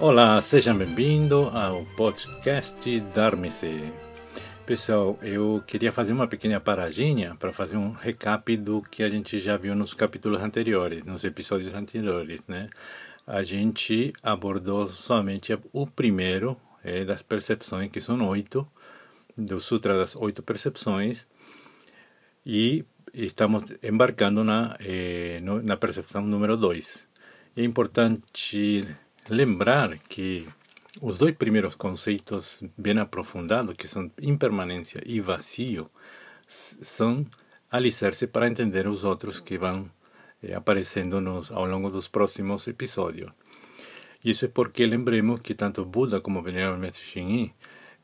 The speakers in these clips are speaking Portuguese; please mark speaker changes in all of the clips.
Speaker 1: Olá, seja bem-vindo ao podcast Darme-se. Pessoal, eu queria fazer uma pequena paradinha para fazer um recap do que a gente já viu nos capítulos anteriores, nos episódios anteriores, né? A gente abordou somente o primeiro é, das percepções, que são oito, do Sutra das Oito Percepções, e estamos embarcando na, no, na percepção número dois. É importante lembrar que os dois primeiros conceitos bem aprofundados, que são impermanência e vazio, são alicerce para entender os outros que vão eh, aparecendo nos, ao longo dos próximos episódios. Isso é porque lembremos que tanto Buda como o Venerável Mestre Xingyi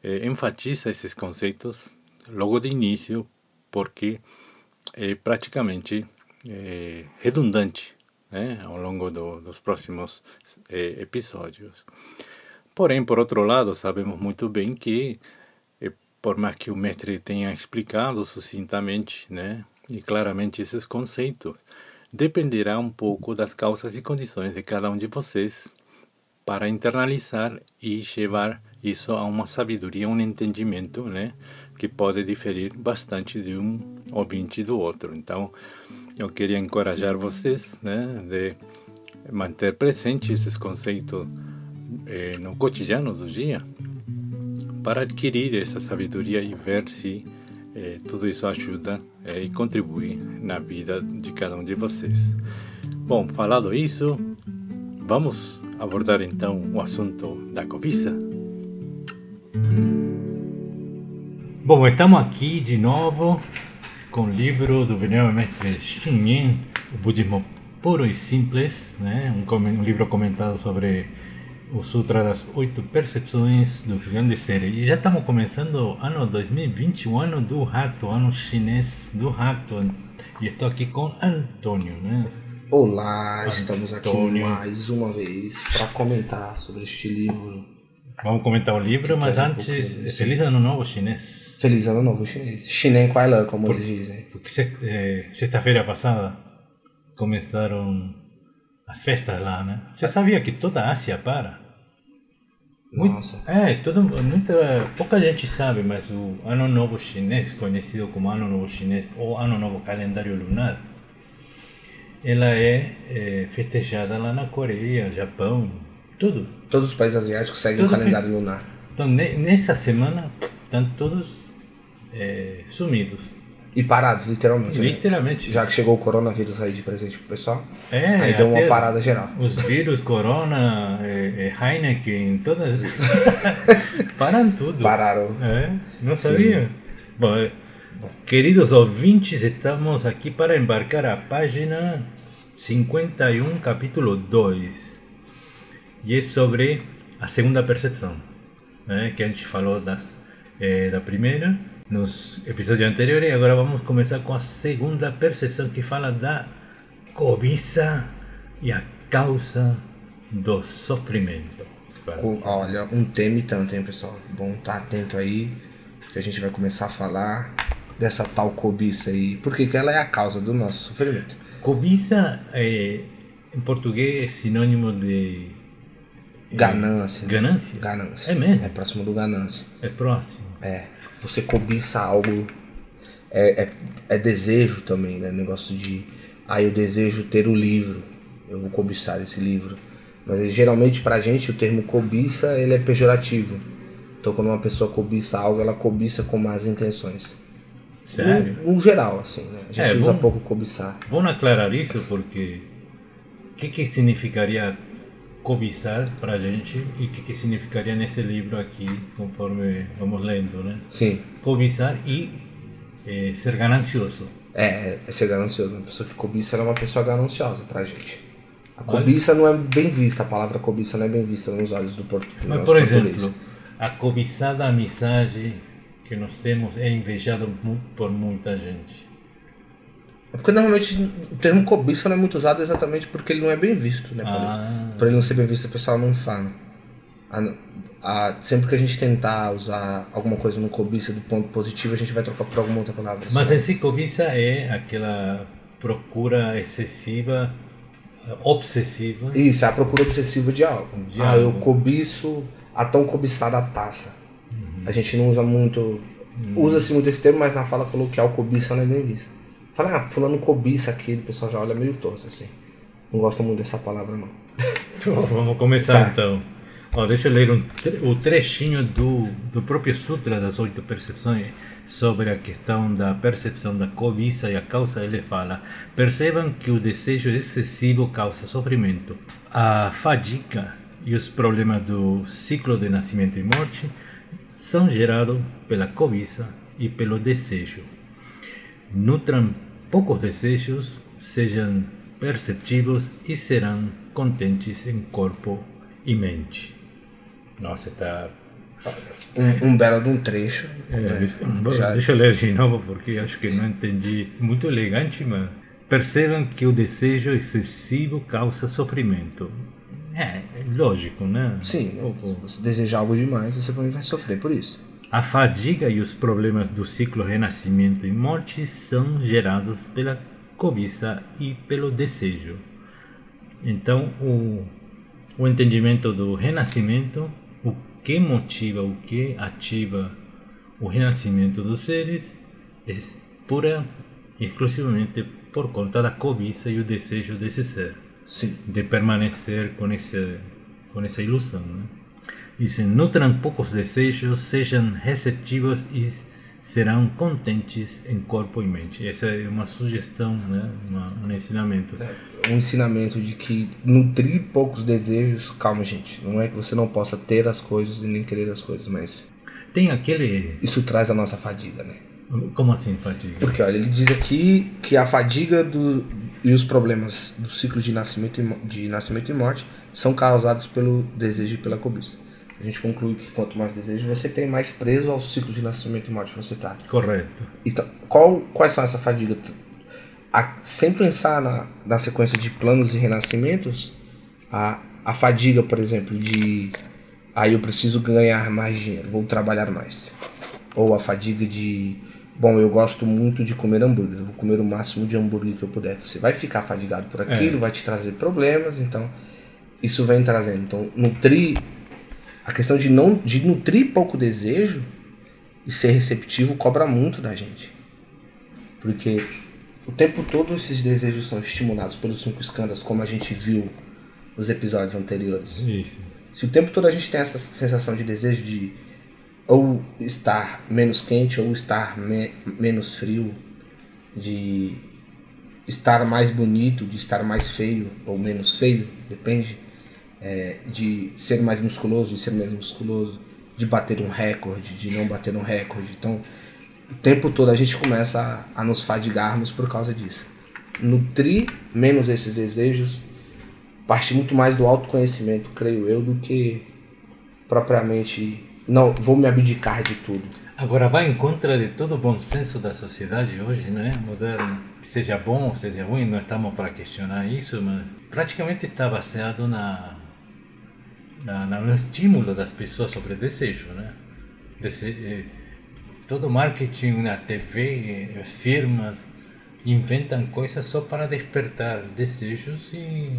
Speaker 1: eh, enfatiza esses conceitos logo de início, porque é praticamente é, redundante né, ao longo do, dos próximos é, episódios. Porém, por outro lado, sabemos muito bem que, é, por mais que o mestre tenha explicado sucintamente né, e claramente esses conceitos, dependerá um pouco das causas e condições de cada um de vocês para internalizar e levar isso a uma sabedoria, um entendimento, né, que pode diferir bastante de um ouvinte do outro. Então, eu queria encorajar vocês, né, de manter presente esses conceitos eh, no cotidiano do dia, para adquirir essa sabedoria e ver se eh, tudo isso ajuda eh, e contribui na vida de cada um de vocês. Bom, falado isso, vamos abordar então o assunto da cobiça. Bom, estamos aqui de novo com o livro do venerável mestre Xinyin, o budismo puro e simples, né? um, um livro comentado sobre o Sutra das Oito Percepções do Grande Ser. E já estamos começando ano 2020, o ano do rato, ano chinês do rato. E estou aqui com Antônio, né?
Speaker 2: Olá, Antônio. estamos aqui mais uma vez para comentar sobre este livro.
Speaker 1: Vamos comentar o livro, mas antes, um feliz ano novo chinês.
Speaker 2: Feliz Ano Novo Chinês. Chinen Kuai Lan, como Por, eles dizem.
Speaker 1: Porque eh, sexta-feira passada começaram as festas lá, né? Você sabia que toda a Ásia para?
Speaker 2: Nossa.
Speaker 1: Muito, é, todo, muita, pouca gente sabe, mas o Ano Novo Chinês, conhecido como Ano Novo Chinês ou Ano Novo Calendário Lunar, ela é, é festejada lá na Coreia, Japão, tudo.
Speaker 2: Todos os países asiáticos seguem o calendário lunar.
Speaker 1: Então, nessa semana, estão todos é, sumidos.
Speaker 2: E parados, literalmente.
Speaker 1: Né? Literalmente.
Speaker 2: Já que chegou o coronavírus aí de presente pro pessoal.
Speaker 1: É,
Speaker 2: aí deu uma parada geral.
Speaker 1: Os vírus, corona, é, é Heineken, todas. Param tudo.
Speaker 2: Pararam.
Speaker 1: É, não sabia. Bom, é, queridos ouvintes, estamos aqui para embarcar a página 51, capítulo 2. E é sobre a segunda percepção, né, que a gente falou das, é, da primeira nos episódios anteriores. E agora vamos começar com a segunda percepção que fala da cobiça e a causa do sofrimento.
Speaker 2: Olha, um tema e tanto, hein, pessoal? Bom, tá atento aí, que a gente vai começar a falar dessa tal cobiça aí, porque que ela é a causa do nosso sofrimento.
Speaker 1: Cobiça, é, em português, é sinônimo de.
Speaker 2: É, ganância.
Speaker 1: Ganância?
Speaker 2: Ganância.
Speaker 1: É mesmo?
Speaker 2: É próximo do ganância.
Speaker 1: É próximo.
Speaker 2: É você cobiça algo. É, é, é, desejo também, né? Negócio de. Ah, eu desejo ter o livro, eu vou cobiçar esse livro. Mas geralmente pra gente o termo cobiça ele é pejorativo. Então quando uma pessoa cobiça algo, ela cobiça com más intenções.
Speaker 1: Sério?
Speaker 2: No, no geral, assim, né? A gente é, usa pouco cobiçar.
Speaker 1: Vamos aclarar isso porque o que, que significaria cobiçar para a gente e o que, que significaria nesse livro aqui, conforme vamos lendo, né?
Speaker 2: Sim.
Speaker 1: Cobiçar e é, ser ganancioso.
Speaker 2: É, é ser ganancioso. Uma pessoa que cobiça é uma pessoa gananciosa para a gente. A cobiça não é bem vista, a palavra cobiça não é bem vista nos olhos do português.
Speaker 1: Mas, por exemplo, a cobiçada amizade que nós temos é invejada por muita gente.
Speaker 2: Porque normalmente o termo cobiça não é muito usado exatamente porque ele não é bem visto, né?
Speaker 1: Ah.
Speaker 2: Por ele não ser bem visto, o pessoal não fala. A, a, sempre que a gente tentar usar alguma coisa no cobiça do ponto positivo, a gente vai trocar por alguma outra palavra.
Speaker 1: Mas em si, cobiça é aquela procura excessiva obsessiva.
Speaker 2: Isso, é a procura obsessiva de algo.
Speaker 1: De
Speaker 2: ah,
Speaker 1: algo.
Speaker 2: eu cobiço a tão cobiçada taça.
Speaker 1: Uhum.
Speaker 2: A gente não usa muito. Usa-se muito esse termo, mas na fala coloquial cobiça não é nem visto. Fala, ah, fulano cobiça aquilo, o pessoal já olha meio torto assim. Não gosto muito dessa palavra não.
Speaker 1: Vamos começar então. Ó, deixa eu ler um o trechinho do, do próprio Sutra das Oito Percepções sobre a questão da percepção da cobiça e a causa. Ele fala: percebam que o desejo excessivo causa sofrimento. A fadiga e os problemas do ciclo de nascimento e morte são gerados pela cobiça e pelo desejo. Nutram poucos desejos, sejam perceptivos e serão contentes em corpo e mente. Nossa, tá.
Speaker 2: Um, um belo de um trecho.
Speaker 1: É,
Speaker 2: né?
Speaker 1: deixa, deixa eu ler de novo porque acho que não entendi. Muito elegante, mas. Percebam que o desejo excessivo causa sofrimento. É, é lógico, né?
Speaker 2: Sim?
Speaker 1: O-
Speaker 2: se você desejar algo demais, você vai sofrer por isso.
Speaker 1: A fadiga e os problemas do ciclo renascimento e morte são gerados pela cobiça e pelo desejo. Então, o, o entendimento do renascimento, o que motiva, o que ativa o renascimento dos seres, é pura e exclusivamente por conta da cobiça e o desejo desse ser
Speaker 2: Sim.
Speaker 1: de permanecer com, esse, com essa ilusão. Né? Dizem, nutram poucos desejos, sejam receptivos e serão contentes em corpo e mente. Essa é uma sugestão, né? uma, um ensinamento.
Speaker 2: Um ensinamento de que nutrir poucos desejos. Calma, gente. Não é que você não possa ter as coisas e nem querer as coisas, mas
Speaker 1: Tem aquele.
Speaker 2: isso traz a nossa fadiga, né?
Speaker 1: Como assim, fadiga?
Speaker 2: Porque olha, ele diz aqui que a fadiga do, e os problemas do ciclo de nascimento, e, de nascimento e morte são causados pelo desejo e pela cobiça. A gente conclui que quanto mais desejo você tem, mais preso ao ciclo de nascimento e morte você está.
Speaker 1: Correto.
Speaker 2: Então, qual, quais são essas fadigas? A- sem pensar na, na sequência de planos e renascimentos, a, a fadiga, por exemplo, de aí eu preciso ganhar mais dinheiro, vou trabalhar mais. Ou a fadiga de, bom, eu gosto muito de comer hambúrguer, vou comer o máximo de hambúrguer que eu puder. Você vai ficar fadigado por aquilo, vai te trazer problemas, então isso vem trazendo. Então, nutrir a questão de não de nutrir pouco desejo e ser receptivo cobra muito da gente. Porque o tempo todo esses desejos são estimulados pelos cinco escândalos, como a gente viu nos episódios anteriores.
Speaker 1: Isso.
Speaker 2: Se o tempo todo a gente tem essa sensação de desejo de ou estar menos quente ou estar me- menos frio, de estar mais bonito, de estar mais feio ou menos feio, depende, é, de ser mais musculoso e ser menos musculoso, de bater um recorde, de não bater um recorde. Então, o tempo todo a gente começa a, a nos fadigarmos por causa disso. Nutrir menos esses desejos parte muito mais do autoconhecimento, creio eu, do que propriamente não vou me abdicar de tudo.
Speaker 1: Agora vai em contra de todo o bom senso da sociedade hoje, né, moderna. Seja bom seja ruim, não estamos para questionar isso, mas praticamente está baseado na, na, na- no estímulo das pessoas sobre desejo, né? Eh, todo marketing na TV, eh, firmas inventam coisas só para despertar desejos e,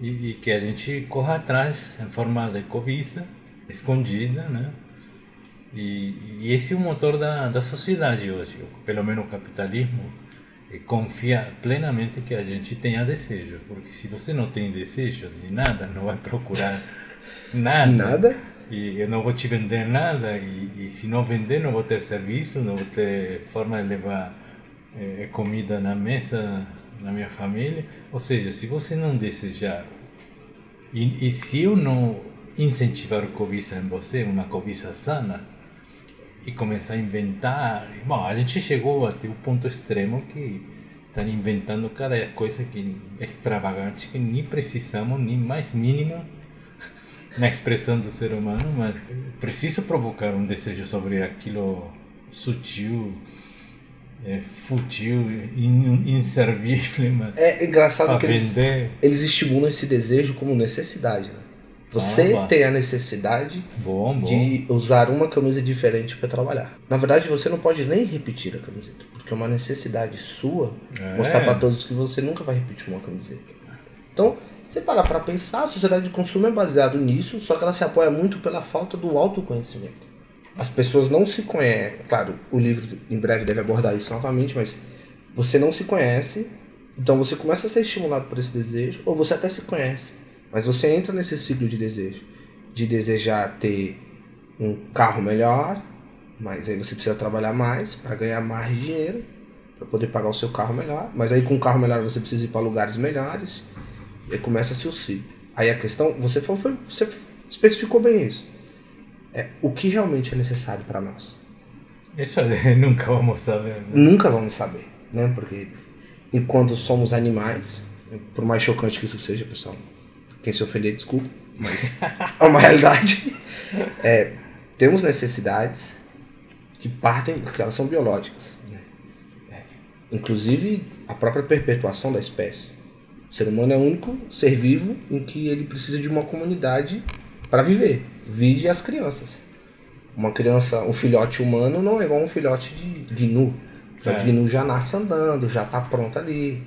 Speaker 1: e, e que a gente corra atrás em forma de cobiça, escondida, né? E, e esse é o motor da, da sociedade hoje, pelo menos o capitalismo confia plenamente que a gente tenha desejo, porque se você não tem desejo de nada, não vai procurar nada.
Speaker 2: Nada?
Speaker 1: E eu não vou te vender nada, e, e se não vender, não vou ter serviço, não vou ter forma de levar eh, comida na mesa na minha família. Ou seja, se você não desejar, e, e se eu não incentivar cobiça em você, uma cobiça sana, e começar a inventar. Bom, a gente chegou até o ponto extremo que estão inventando cada coisa que extravagante que nem precisamos, nem mais mínimo na expressão do ser humano, mas preciso provocar um desejo sobre aquilo sutil, é, fútil, in, inservível, mas
Speaker 2: É engraçado que eles, eles estimulam esse desejo como necessidade. Né? Você tem a necessidade
Speaker 1: Bom, bom.
Speaker 2: de usar uma camisa diferente para trabalhar. Na verdade, você não pode nem repetir a camiseta, porque é uma necessidade sua
Speaker 1: É.
Speaker 2: mostrar para todos que você nunca vai repetir uma camiseta. Então, você parar para pensar, a sociedade de consumo é baseado nisso, só que ela se apoia muito pela falta do autoconhecimento. As pessoas não se conhecem. Claro, o livro em breve deve abordar isso novamente, mas você não se conhece, então você começa a ser estimulado por esse desejo, ou você até se conhece, mas você entra nesse ciclo de desejo, de desejar ter um carro melhor, mas aí você precisa trabalhar mais para ganhar mais dinheiro, para poder pagar o seu carro melhor, mas aí com um carro melhor você precisa ir para lugares melhores, e começa-se o ciclo. Aí a questão, você, foi, você especificou bem isso. É, o que realmente é necessário para nós?
Speaker 1: Isso nunca vamos saber. Né?
Speaker 2: Nunca vamos saber, né? Porque enquanto somos animais, por mais chocante que isso seja, pessoal, quem se ofender, desculpa, mas é uma realidade. É, temos necessidades que partem, porque elas são biológicas. Né? É, inclusive a própria perpetuação da espécie. O ser humano é o único ser vivo em que ele precisa de uma comunidade para viver. Vide as crianças. Uma criança, um filhote humano não é igual um filhote de gnu. O filhote é. de gnu já nasce andando, já está pronto ali.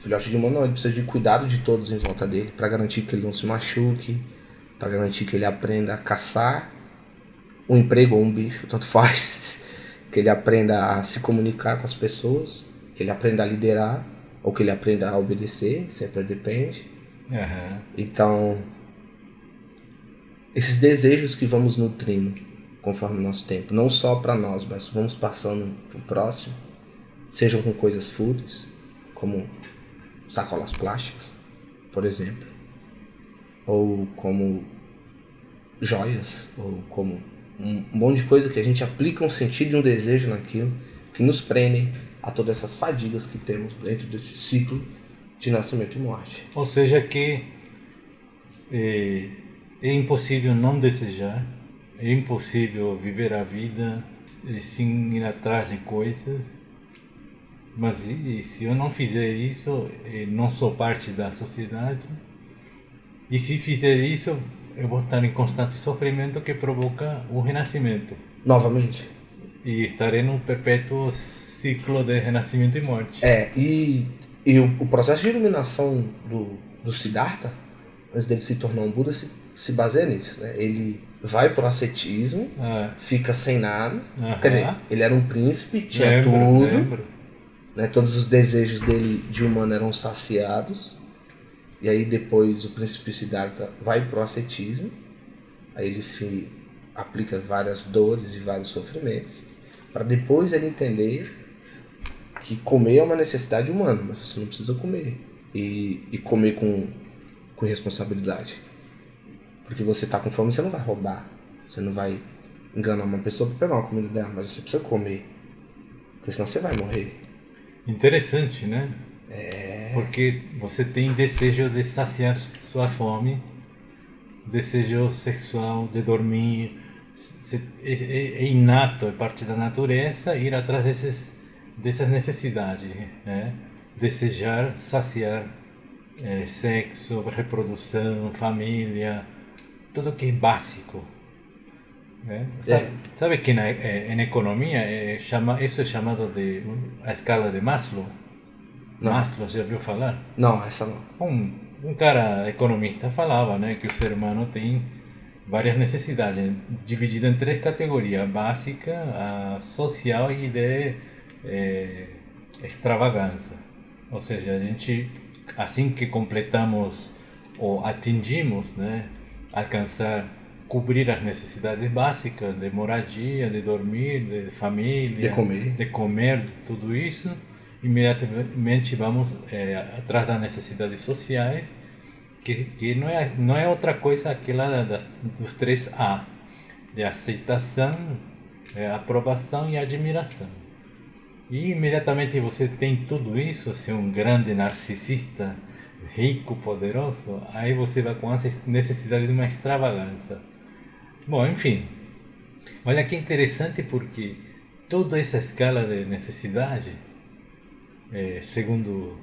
Speaker 2: Filhote de não, ele precisa de cuidado de todos em volta dele para garantir que ele não se machuque, para garantir que ele aprenda a caçar um emprego ou um bicho, tanto faz. que ele aprenda a se comunicar com as pessoas, que ele aprenda a liderar, ou que ele aprenda a obedecer, sempre depende. Uhum. Então, esses desejos que vamos nutrindo conforme o nosso tempo, não só para nós, mas vamos passando para o próximo, sejam com coisas fúteis, como sacolas plásticas, por exemplo, ou como joias, ou como um monte de coisa que a gente aplica um sentido e um desejo naquilo, que nos prendem a todas essas fadigas que temos dentro desse ciclo de nascimento e morte.
Speaker 1: Ou seja, que é, é impossível não desejar, é impossível viver a vida é, sem ir atrás de coisas, mas se eu não fizer isso, é, não sou parte da sociedade. E se fizer isso, eu vou estar em constante sofrimento que provoca o renascimento.
Speaker 2: Novamente.
Speaker 1: E estarei num perpétuo ciclo de renascimento e morte.
Speaker 2: É, e, e o, o processo de iluminação do, do Siddhartha, antes dele se tornar um Buda, se, se baseia nisso. Né? Ele vai pro ascetismo, é. fica sem nada. Quer dizer, ele era um príncipe, tinha lembro, tudo. Lembro. Né? Todos os desejos dele de humano eram saciados. E aí depois o príncipe Siddhartha vai pro ascetismo, aí ele se aplica várias dores e vários sofrimentos, para depois ele entender que comer é uma necessidade humana, mas você não precisa comer. E, e comer com, com responsabilidade. Porque você tá com fome, você não vai roubar. Você não vai enganar uma pessoa para pegar uma comida dela, mas você precisa comer. Porque senão você vai morrer.
Speaker 1: Interessante, né? É... Porque você tem desejo de saciar sua fome, desejo sexual de dormir, é, é, é inato, é parte da natureza ir atrás desses, dessas necessidades, né? desejar saciar é, sexo, reprodução, família, tudo que é básico. Né? Sabe, sabe que na, em economia é, chama, isso é chamado de a escala de Maslow? Não. Maslow, já ouviu falar?
Speaker 2: Não, essa não.
Speaker 1: Um, um cara economista falava né, que o ser humano tem várias necessidades, divididas em três categorias: básica, a social e de é, extravagância. Ou seja, a gente, assim que completamos ou atingimos, né, alcançar, cobrir as necessidades básicas de moradia, de dormir, de família,
Speaker 2: de comer,
Speaker 1: de comer tudo isso imediatamente vamos é, atrás das necessidades sociais, que, que não, é, não é outra coisa aquela das, dos três A, de aceitação, é, aprovação e admiração. E imediatamente você tem tudo isso, se é um grande narcisista, rico, poderoso, aí você vai com as necessidades de uma extravagância. Bom, enfim, olha que interessante porque toda essa escala de necessidade é, segundo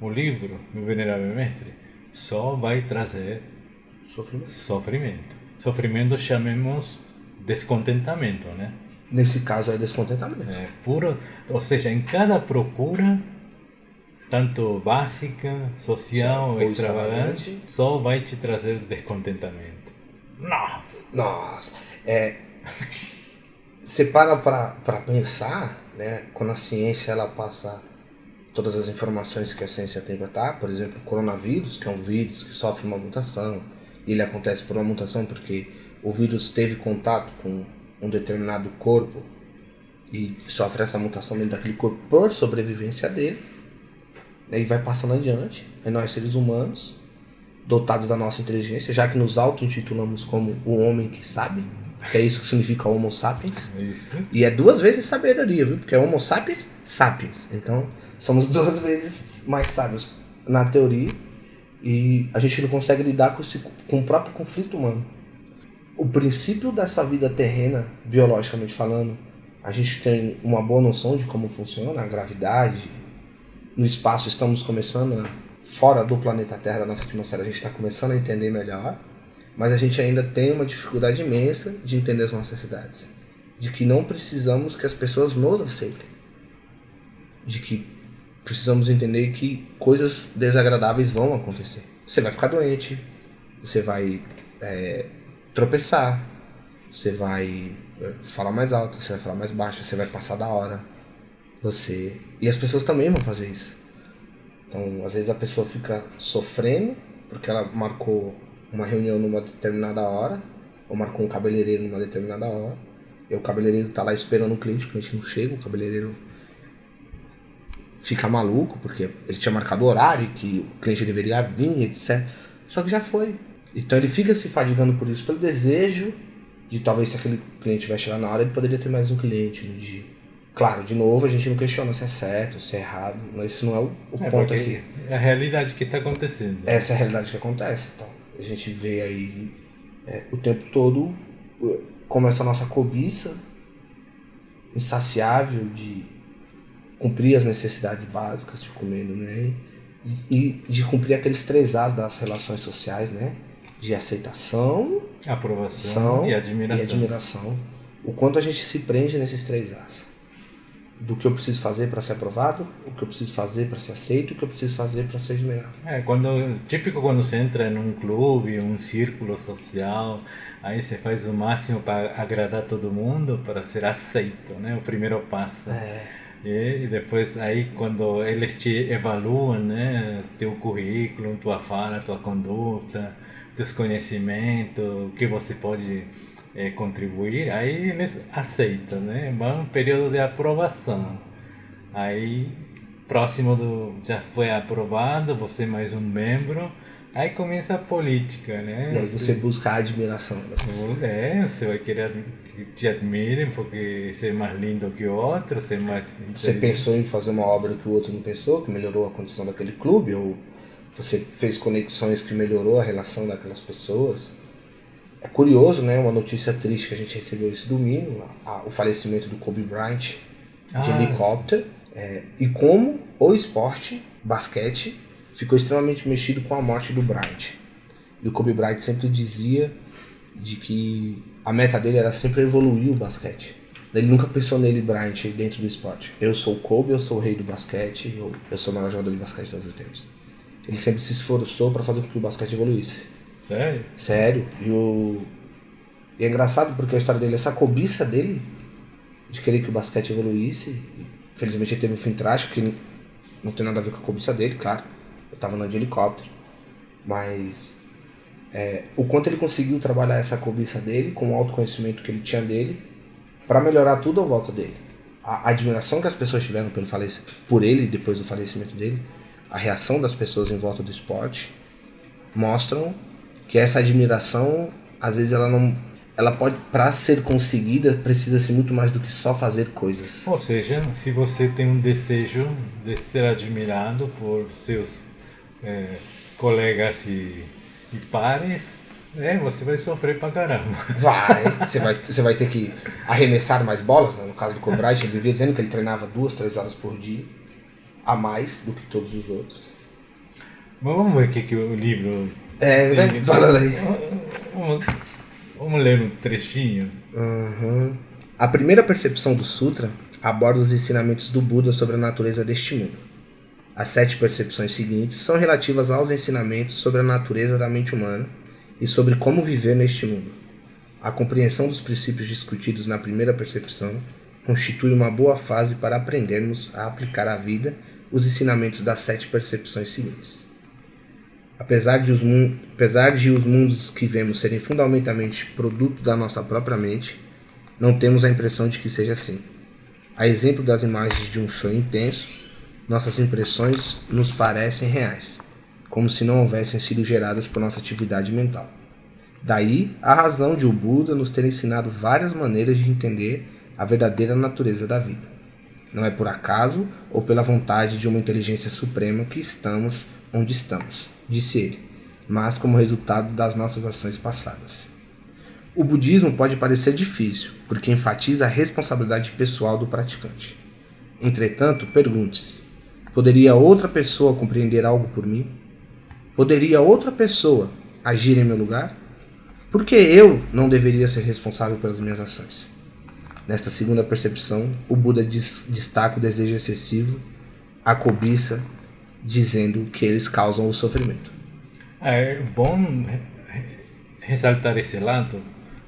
Speaker 1: o livro, meu venerável mestre, só vai trazer
Speaker 2: sofrimento.
Speaker 1: Sofrimento, sofrimento chamemos descontentamento, né?
Speaker 2: Nesse caso é descontentamento.
Speaker 1: É, puro, ou seja, em cada procura tanto básica, social, ou extravagante, extravagante, só vai te trazer descontentamento.
Speaker 2: Nossa! Nossa! É, você para para pensar, né, quando a ciência ela passa todas as informações que a ciência tem para dar, por exemplo, o coronavírus, que é um vírus que sofre uma mutação, e ele acontece por uma mutação porque o vírus teve contato com um determinado corpo e sofre essa mutação dentro daquele corpo por sobrevivência dele, e vai passando adiante, e nós seres humanos, dotados da nossa inteligência, já que nos auto-intitulamos como o homem que sabe, que é isso que significa Homo sapiens,
Speaker 1: isso.
Speaker 2: e é duas vezes sabedoria, viu? Porque é Homo sapiens, sapiens, então somos duas vezes mais sábios na teoria e a gente não consegue lidar com, esse, com o próprio conflito humano. O princípio dessa vida terrena, biologicamente falando, a gente tem uma boa noção de como funciona a gravidade. No espaço estamos começando, fora do planeta Terra, da nossa atmosfera, a gente está começando a entender melhor, mas a gente ainda tem uma dificuldade imensa de entender as nossas necessidades. De que não precisamos que as pessoas nos aceitem. De que precisamos entender que coisas desagradáveis vão acontecer. Você vai ficar doente, você vai é, tropeçar, você vai é, falar mais alto, você vai falar mais baixo, você vai passar da hora. Você. E as pessoas também vão fazer isso. Então, às vezes a pessoa fica sofrendo porque ela marcou uma reunião numa determinada hora, ou marcou um cabeleireiro numa determinada hora, e o cabeleireiro tá lá esperando o cliente, o cliente não chega, o cabeleireiro fica maluco, porque ele tinha marcado o horário que o cliente deveria vir, etc. Só que já foi. Então ele fica se fadigando por isso, pelo desejo de talvez se aquele cliente vai chegar na hora, ele poderia ter mais um cliente no dia. Claro, de novo, a gente não questiona se é certo, se é errado, mas isso não é o, o é ponto aqui.
Speaker 1: É a realidade que está acontecendo.
Speaker 2: Essa é a realidade que acontece. Então, a gente vê aí é, o tempo todo como essa nossa cobiça insaciável de cumprir as necessidades básicas de comendo, né? E, de cumprir aqueles três As das relações sociais, né? De aceitação,
Speaker 1: aprovação e admiração.
Speaker 2: e admiração. O quanto a gente se prende nesses três As. Do que eu preciso fazer para ser aprovado, o que eu preciso fazer para ser aceito, o que eu preciso fazer para ser admirado.
Speaker 1: É, quando, típico quando você entra num clube, um círculo social, aí você faz o máximo para agradar todo mundo, para ser aceito, né? O primeiro passo.
Speaker 2: É.
Speaker 1: E depois aí quando eles te evaluam, né, teu currículo, tua fala, tua conduta, teus conhecimentos, o que você pode é, contribuir, aí eles aceitam, né? Vai um período de aprovação. Aí próximo do já foi aprovado, você mais um membro, aí começa a política, né?
Speaker 2: Aí você, você busca a admiração das
Speaker 1: pessoas. É, você vai querer que te admirem porque você é mais lindo que o outro, você é mais.
Speaker 2: Você pensou em fazer uma obra que o outro não pensou, que melhorou a condição daquele clube, ou você fez conexões que melhorou a relação daquelas pessoas. É curioso, né? Uma notícia triste que a gente recebeu esse domingo, a, o falecimento do Kobe Bryant de ah, helicóptero, é, e como o esporte, basquete, ficou extremamente mexido com a morte do Bryant. E o Kobe Bryant sempre dizia de que a meta dele era sempre evoluir o basquete. Ele nunca pensou nele, Bryant, dentro do esporte. Eu sou o Kobe, eu sou o rei do basquete, eu, eu sou o maior jogador de basquete de todos os tempos. Ele sempre se esforçou para fazer com que o basquete evoluísse.
Speaker 1: Sério?
Speaker 2: Sério. E, o... e é engraçado porque a história dele, essa cobiça dele de querer que o basquete evoluísse, felizmente ele teve um fim trágico que não tem nada a ver com a cobiça dele, claro. Eu tava andando de helicóptero. Mas é, o quanto ele conseguiu trabalhar essa cobiça dele, com o autoconhecimento que ele tinha dele, para melhorar tudo à volta dele. A admiração que as pessoas tiveram pelo por ele depois do falecimento dele, a reação das pessoas em volta do esporte, mostram que essa admiração, às vezes, ela não. Ela pode, para ser conseguida, precisa-se muito mais do que só fazer coisas.
Speaker 1: Ou seja, se você tem um desejo de ser admirado por seus é, colegas e e pares, é, você vai sofrer pra caramba.
Speaker 2: Vai, você vai, você vai ter que arremessar mais bolas, né? no caso do Cobrage, ele vivia dizendo que ele treinava duas, três horas por dia, a mais do que todos os outros.
Speaker 1: Mas vamos ver o que, que o livro.
Speaker 2: É, tem... falando aí.
Speaker 1: Vamos, vamos ler um trechinho.
Speaker 2: Uhum. A primeira percepção do Sutra aborda os ensinamentos do Buda sobre a natureza deste mundo. As sete percepções seguintes são relativas aos ensinamentos sobre a natureza da mente humana e sobre como viver neste mundo. A compreensão dos princípios discutidos na primeira percepção constitui uma boa fase para aprendermos a aplicar à vida os ensinamentos das sete percepções seguintes. Apesar de, os apesar de os mundos que vemos serem fundamentalmente produto da nossa própria mente, não temos a impressão de que seja assim. A exemplo das imagens de um sonho intenso, nossas impressões nos parecem reais, como se não houvessem sido geradas por nossa atividade mental. Daí a razão de o Buda nos ter ensinado várias maneiras de entender a verdadeira natureza da vida. Não é por acaso ou pela vontade de uma inteligência suprema que estamos onde estamos, disse ele, mas como resultado das nossas ações passadas. O budismo pode parecer difícil, porque enfatiza a responsabilidade pessoal do praticante. Entretanto, pergunte-se: poderia outra pessoa compreender algo por mim? Poderia outra pessoa agir em meu lugar? Por que eu não deveria ser responsável pelas minhas ações? Nesta segunda percepção, o Buda destaca o desejo excessivo, a cobiça, dizendo que eles causam o sofrimento.
Speaker 1: É bom ressaltar esse lado,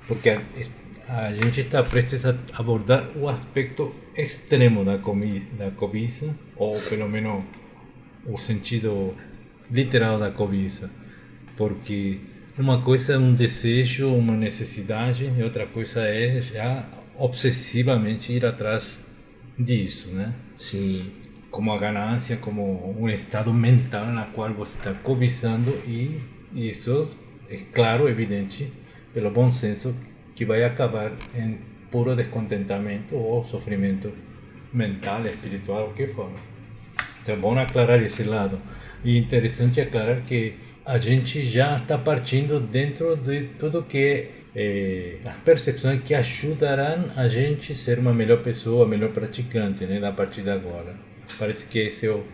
Speaker 1: porque a, a gente está prestes a abordar o aspecto extremo da, comi, da cobiça, ou pelo menos o sentido literal da cobiça, porque uma coisa é um desejo, uma necessidade, e outra coisa é já obsessivamente ir atrás disso, né?
Speaker 2: Sim.
Speaker 1: Como a ganância, como um estado mental na qual você está cobiçando e isso é claro, evidente, pelo bom senso, que vai acabar em puro descontentamento ou sofrimento mental, espiritual, o que for. Então é bom aclarar esse lado. E interessante aclarar que a gente já está partindo dentro de tudo que é é, as percepções que ajudarão a gente ser uma melhor pessoa, melhor praticante, né, a partir de agora. Parece que esse é o,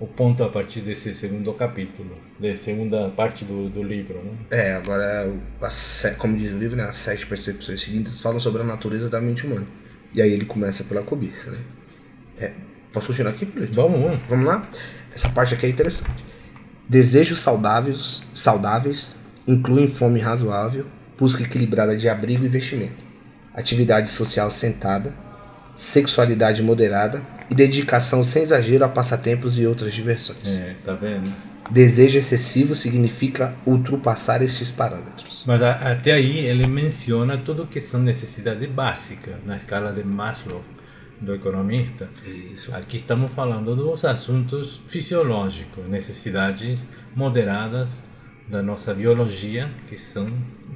Speaker 1: o ponto a partir desse segundo capítulo, da segunda parte do, do livro. Né?
Speaker 2: É, agora, como diz o livro, né, as sete percepções seguintes falam sobre a natureza da mente humana. E aí ele começa pela cobiça. Né? É, posso continuar aqui, Pedro?
Speaker 1: Vamos, vamos.
Speaker 2: Vamos lá? Essa parte aqui é interessante. Desejos saudáveis, saudáveis incluem fome razoável, busca equilibrada de abrigo e vestimento, atividade social sentada, sexualidade moderada e dedicação sem exagero a passatempos e outras diversões.
Speaker 1: É, tá vendo?
Speaker 2: Desejo excessivo significa ultrapassar estes parâmetros.
Speaker 1: Mas a, até aí ele menciona tudo que são necessidades básicas na escala de Maslow do economista.
Speaker 2: Isso.
Speaker 1: Aqui estamos falando dos assuntos fisiológicos, necessidades moderadas da nossa biologia, que são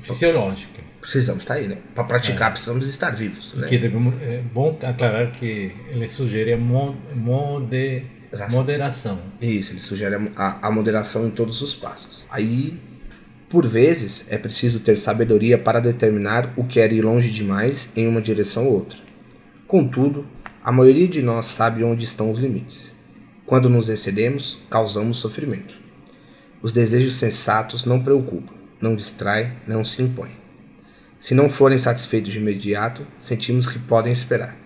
Speaker 1: fisiológicas.
Speaker 2: Precisamos estar tá aí, né? Para praticar, é. precisamos estar vivos. Né?
Speaker 1: Que devemos, é bom aclarar que ele sugere a mode, moderação.
Speaker 2: Isso, ele sugere a, a moderação em todos os passos. Aí, por vezes, é preciso ter sabedoria para determinar o que é ir longe demais em uma direção ou outra. Contudo, a maioria de nós sabe onde estão os limites. Quando nos excedemos, causamos sofrimento. Os desejos sensatos não preocupam, não distraem, não se impõem. Se não forem satisfeitos de imediato, sentimos que podem esperar.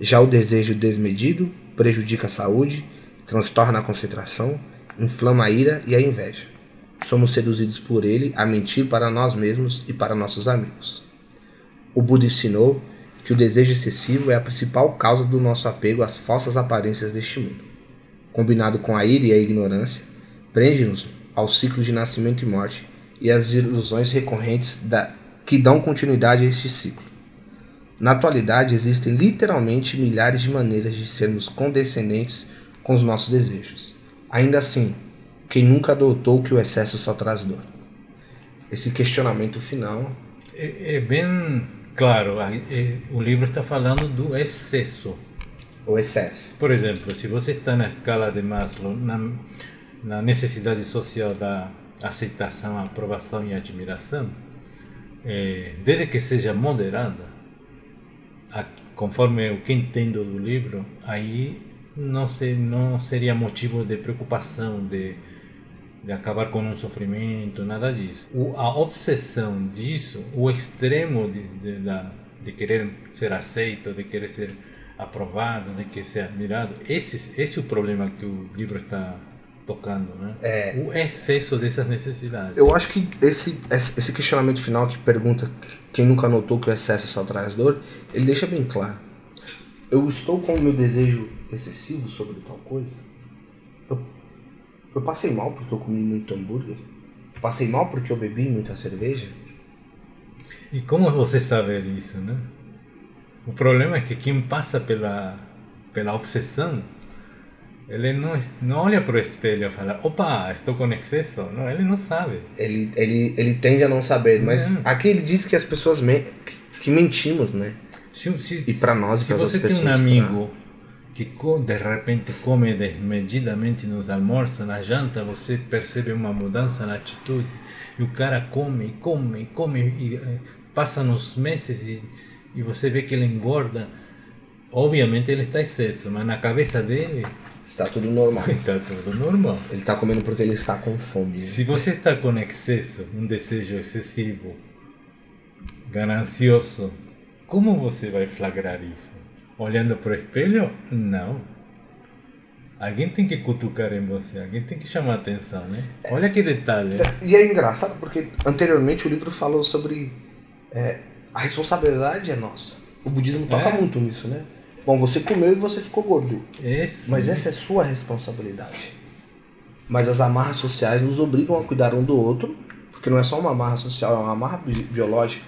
Speaker 2: Já o desejo desmedido prejudica a saúde, transtorna a concentração, inflama a ira e a inveja. Somos seduzidos por ele a mentir para nós mesmos e para nossos amigos. O Buda ensinou que o desejo excessivo é a principal causa do nosso apego às falsas aparências deste mundo. Combinado com a ira e a ignorância, prende-nos ao ciclo de nascimento e morte e às ilusões recorrentes da, que dão continuidade a este ciclo. Na atualidade, existem literalmente milhares de maneiras de sermos condescendentes com os nossos desejos. Ainda assim, quem nunca adotou que o excesso só traz dor? Esse questionamento final.
Speaker 1: É, é bem claro, é, o livro está falando do excesso.
Speaker 2: O excesso.
Speaker 1: Por exemplo, se você está na escala de Maslow, na, na necessidade social da aceitação, aprovação e admiração, é, desde que seja moderada, a, conforme o que entendo do livro, aí não, se, não seria motivo de preocupação, de, de acabar com um sofrimento, nada disso. O, a obsessão disso, o extremo de, de, de, de querer ser aceito, de querer ser aprovado, tem que ser admirado. Esse, esse é o problema que o livro está tocando, né?
Speaker 2: É.
Speaker 1: O excesso dessas necessidades.
Speaker 2: Eu acho que esse, esse questionamento final que pergunta quem nunca notou que o excesso só traz dor, ele deixa bem claro. Eu estou com o meu desejo excessivo sobre tal coisa. Eu, eu passei mal porque eu comi muito hambúrguer. Passei mal porque eu bebi muita cerveja.
Speaker 1: E como você sabe disso, né? O problema é que quem passa pela, pela obsessão ele não, não olha para o espelho e fala, opa, estou com excesso. Não, ele não sabe.
Speaker 2: Ele, ele, ele tende a não saber, mas é. aqui ele diz que as pessoas me, que mentimos, né?
Speaker 1: Se, se,
Speaker 2: e para nós,
Speaker 1: se você tem um amigo que de repente come desmedidamente nos almoços, na janta, você percebe uma mudança na atitude. E o cara come, come, come, e eh, passa nos meses e, e você vê que ele engorda. Obviamente ele está excesso, mas na cabeça dele
Speaker 2: Está tudo normal.
Speaker 1: Está tudo normal.
Speaker 2: Ele está comendo porque ele está com fome.
Speaker 1: Se você está com excesso, um desejo excessivo, ganancioso, como você vai flagrar isso? Olhando para o espelho? Não. Alguém tem que cutucar em você, alguém tem que chamar a atenção, né? Olha que detalhe.
Speaker 2: E é engraçado porque anteriormente o livro falou sobre é, a responsabilidade é nossa. O budismo toca é. muito nisso, né? Bom, você comeu e você ficou gordo.
Speaker 1: Esse.
Speaker 2: Mas essa é sua responsabilidade. Mas as amarras sociais nos obrigam a cuidar um do outro, porque não é só uma amarra social, é uma amarra bi biológica.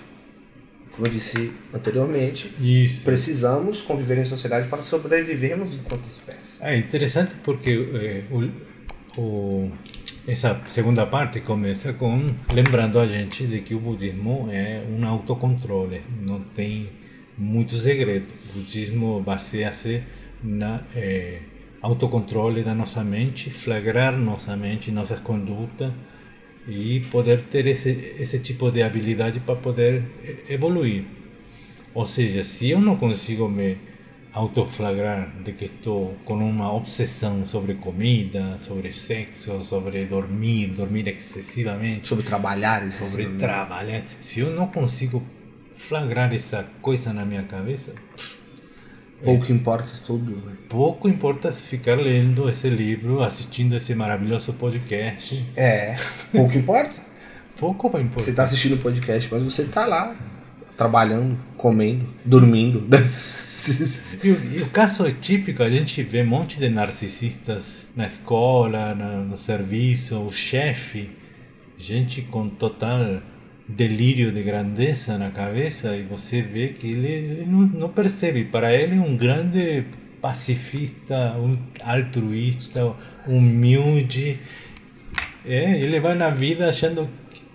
Speaker 2: Como eu disse anteriormente,
Speaker 1: Isso.
Speaker 2: precisamos conviver em sociedade para sobrevivermos enquanto espécie.
Speaker 1: É interessante porque é, o, o, essa segunda parte começa com lembrando a gente de que o budismo é um autocontrole, não tem muito segredo. O budismo baseia-se na é, autocontrole da nossa mente, flagrar nossa mente, nossas condutas e poder ter esse, esse tipo de habilidade para poder evoluir. Ou seja, se eu não consigo me autoflagrar de que estou com uma obsessão sobre comida, sobre sexo, sobre dormir, dormir excessivamente,
Speaker 2: sobre trabalhar,
Speaker 1: sobre trabalhar, se eu não consigo flagrar essa coisa na minha cabeça.
Speaker 2: Pouco é, importa tudo. Né?
Speaker 1: Pouco importa ficar lendo esse livro, assistindo esse maravilhoso podcast.
Speaker 2: É, pouco importa.
Speaker 1: pouco vai importar.
Speaker 2: Você está assistindo o podcast, mas você está lá, trabalhando, comendo, dormindo.
Speaker 1: e, e, o caso é típico, a gente vê um monte de narcisistas na escola, no, no serviço, o chefe, gente com total delírio de grandeza na cabeça e você vê que ele, ele não, não, percebe. Para ele, um grande pacifista, um altruísta, humilde. É, ele vai na vida achando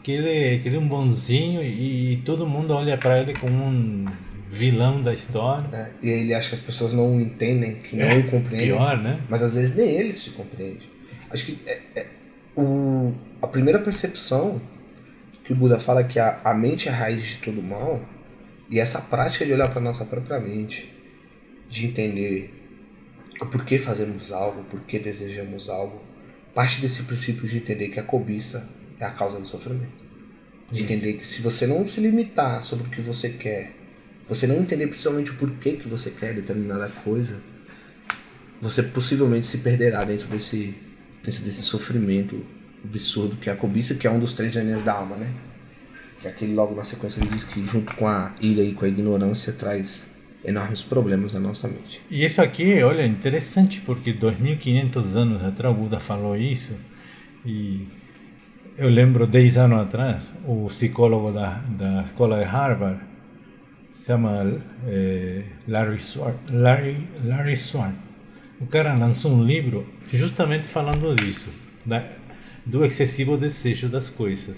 Speaker 1: que ele, que ele é um bonzinho e, e todo mundo olha para ele como um vilão da história.
Speaker 2: É, e ele acha que as pessoas não o entendem, que não é, o compreendem.
Speaker 1: Pior, né?
Speaker 2: Mas às vezes nem ele se compreende. Acho que é, é, o, a primeira percepção que o Buda fala que a, a mente é a raiz de todo mal, e essa prática de olhar para nossa própria mente, de entender o porquê fazemos algo, por que desejamos algo, parte desse princípio de entender que a cobiça é a causa do sofrimento. De Isso. entender que se você não se limitar sobre o que você quer, você não entender principalmente o porquê que você quer determinada coisa, você possivelmente se perderá dentro desse, dentro desse sofrimento absurdo que é a cobiça, que é um dos três venenos da alma, né? Que é aquele logo na sequência ele diz que junto com a ira e com a ignorância traz enormes problemas na nossa mente.
Speaker 1: E isso aqui, olha, interessante porque 2500 anos atrás o Buda falou isso e eu lembro 10 anos atrás o psicólogo da, da escola de Harvard se chama eh, Larry Swart, Larry, Larry Swart. O cara lançou um livro justamente falando disso, da, do excessivo desejo das coisas.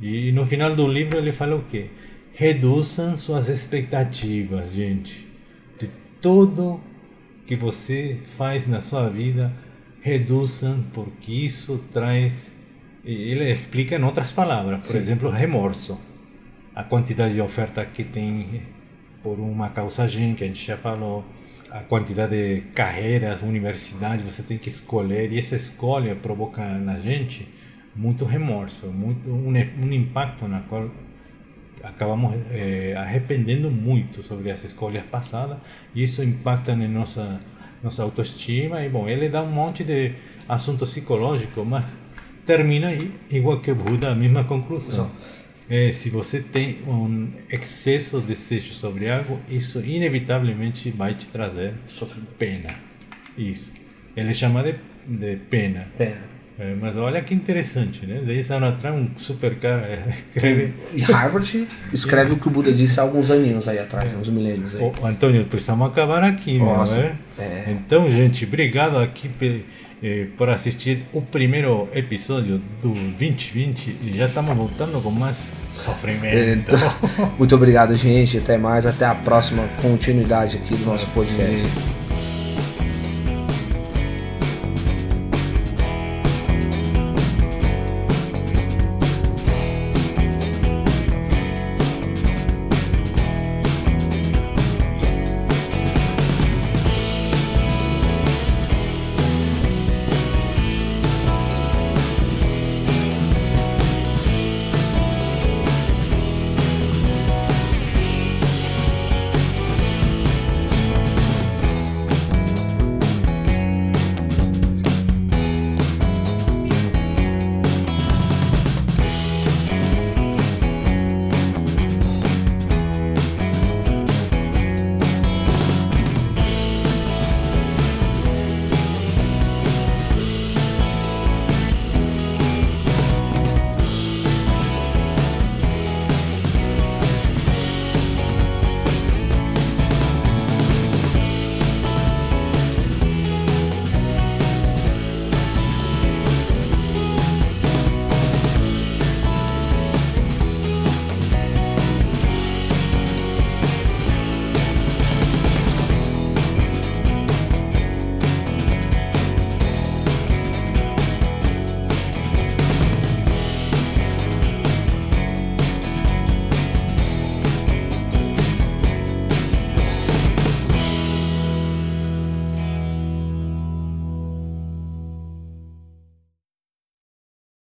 Speaker 1: E no final do livro ele fala o quê? Reduzam suas expectativas, gente. De tudo que você faz na sua vida, reduzam, porque isso traz. Ele explica em outras palavras, por Sim. exemplo, remorso. A quantidade de oferta que tem por uma causa que a gente já falou a quantidade de carreiras, universidades, você tem que escolher e essa escolha provoca na gente muito remorso, muito um, um impacto na qual acabamos é, arrependendo muito sobre as escolhas passadas e isso impacta na nossa nossa autoestima e bom ele dá um monte de assunto psicológico mas termina aí igual que Buda a mesma conclusão é, se você tem um excesso de desejo sobre algo isso inevitavelmente vai te trazer
Speaker 2: Sofrimento.
Speaker 1: pena isso ele chama de, de pena
Speaker 2: Pena.
Speaker 1: é, mas olha que interessante, né? 10 anos atrás, um super cara é, escreve.
Speaker 2: E Harvard escreve o que o Buda disse há alguns aninhos aí atrás, uns milênios aí.
Speaker 1: Ô, Antônio, precisamos acabar aqui,
Speaker 2: Nossa,
Speaker 1: é?
Speaker 2: é.
Speaker 1: Então, gente, obrigado aqui pe- por assistir o primeiro episódio do 2020 e já estamos voltando com mais sofrimento.
Speaker 2: Então, muito obrigado, gente. Até mais. Até a próxima continuidade aqui do nosso podcast.